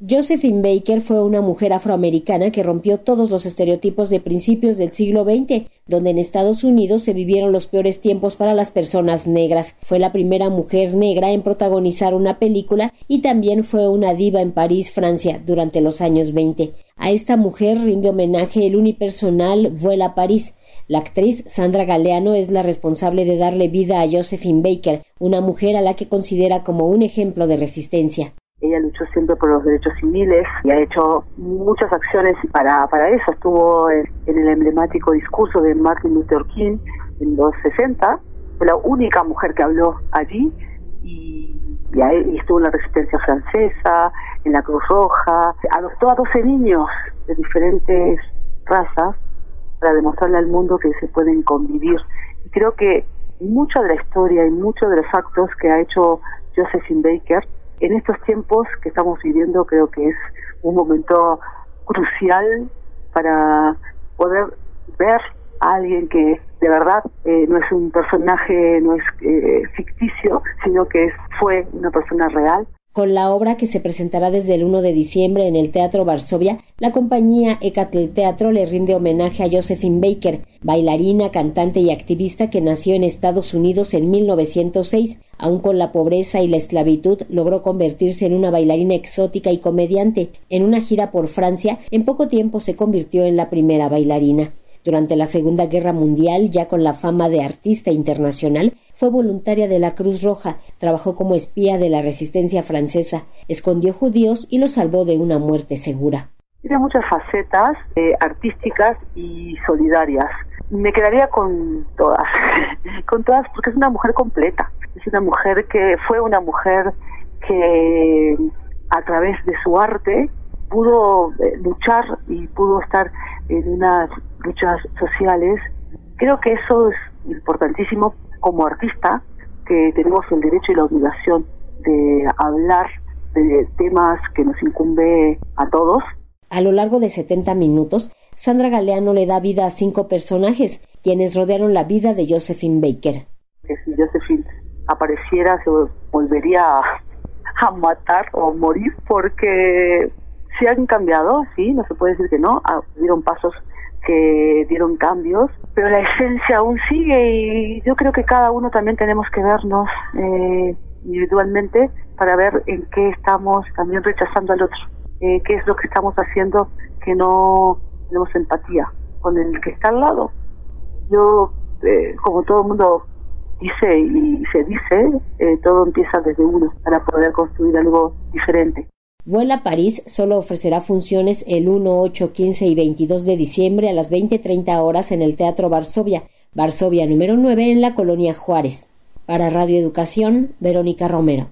Josephine Baker fue una mujer afroamericana que rompió todos los estereotipos de principios del siglo XX, donde en Estados Unidos se vivieron los peores tiempos para las personas negras. Fue la primera mujer negra en protagonizar una película y también fue una diva en París, Francia, durante los años 20. A esta mujer rinde homenaje el unipersonal Vuela a París. La actriz Sandra Galeano es la responsable de darle vida a Josephine Baker, una mujer a la que considera como un ejemplo de resistencia. Ella luchó siempre por los derechos civiles y ha hecho muchas acciones para, para eso. Estuvo en, el emblemático discurso de Martin Luther King en los 60. Fue la única mujer que habló allí y, y, estuvo en la resistencia francesa, en la Cruz Roja. Adoptó a 12 niños de diferentes razas para demostrarle al mundo que se pueden convivir. Y creo que mucha de la historia y muchos de los actos que ha hecho Josephine Baker en estos tiempos que estamos viviendo creo que es un momento crucial para poder ver a alguien que de verdad eh, no es un personaje, no es eh, ficticio, sino que fue una persona real con la obra que se presentará desde el 1 de diciembre en el Teatro Varsovia, la compañía Ecatl Teatro le rinde homenaje a Josephine Baker, bailarina, cantante y activista que nació en Estados Unidos en 1906. Aun con la pobreza y la esclavitud, logró convertirse en una bailarina exótica y comediante. En una gira por Francia, en poco tiempo se convirtió en la primera bailarina. Durante la Segunda Guerra Mundial, ya con la fama de artista internacional, fue voluntaria de la Cruz Roja, trabajó como espía de la resistencia francesa, escondió judíos y los salvó de una muerte segura. Tiene muchas facetas eh, artísticas y solidarias. Me quedaría con todas, con todas porque es una mujer completa. Es una mujer que fue una mujer que a través de su arte pudo eh, luchar y pudo estar en unas luchas sociales. Creo que eso es importantísimo como artista, que tenemos el derecho y la obligación de hablar de temas que nos incumbe a todos. A lo largo de 70 minutos, Sandra Galeano le da vida a cinco personajes, quienes rodearon la vida de Josephine Baker. Que si Josephine apareciera, se volvería a matar o morir porque se han cambiado, sí, no se puede decir que no, ah, dieron pasos que dieron cambios, pero la esencia aún sigue y yo creo que cada uno también tenemos que vernos eh, individualmente para ver en qué estamos también rechazando al otro, eh, qué es lo que estamos haciendo que no tenemos empatía con el que está al lado. Yo, eh, como todo el mundo dice y se dice, todo empieza desde uno para poder construir algo diferente. Vuela París solo ofrecerá funciones el 1, 8, 15 y 22 de diciembre a las 20.30 horas en el Teatro Varsovia, Varsovia número 9 en la colonia Juárez. Para Radio Educación, Verónica Romero.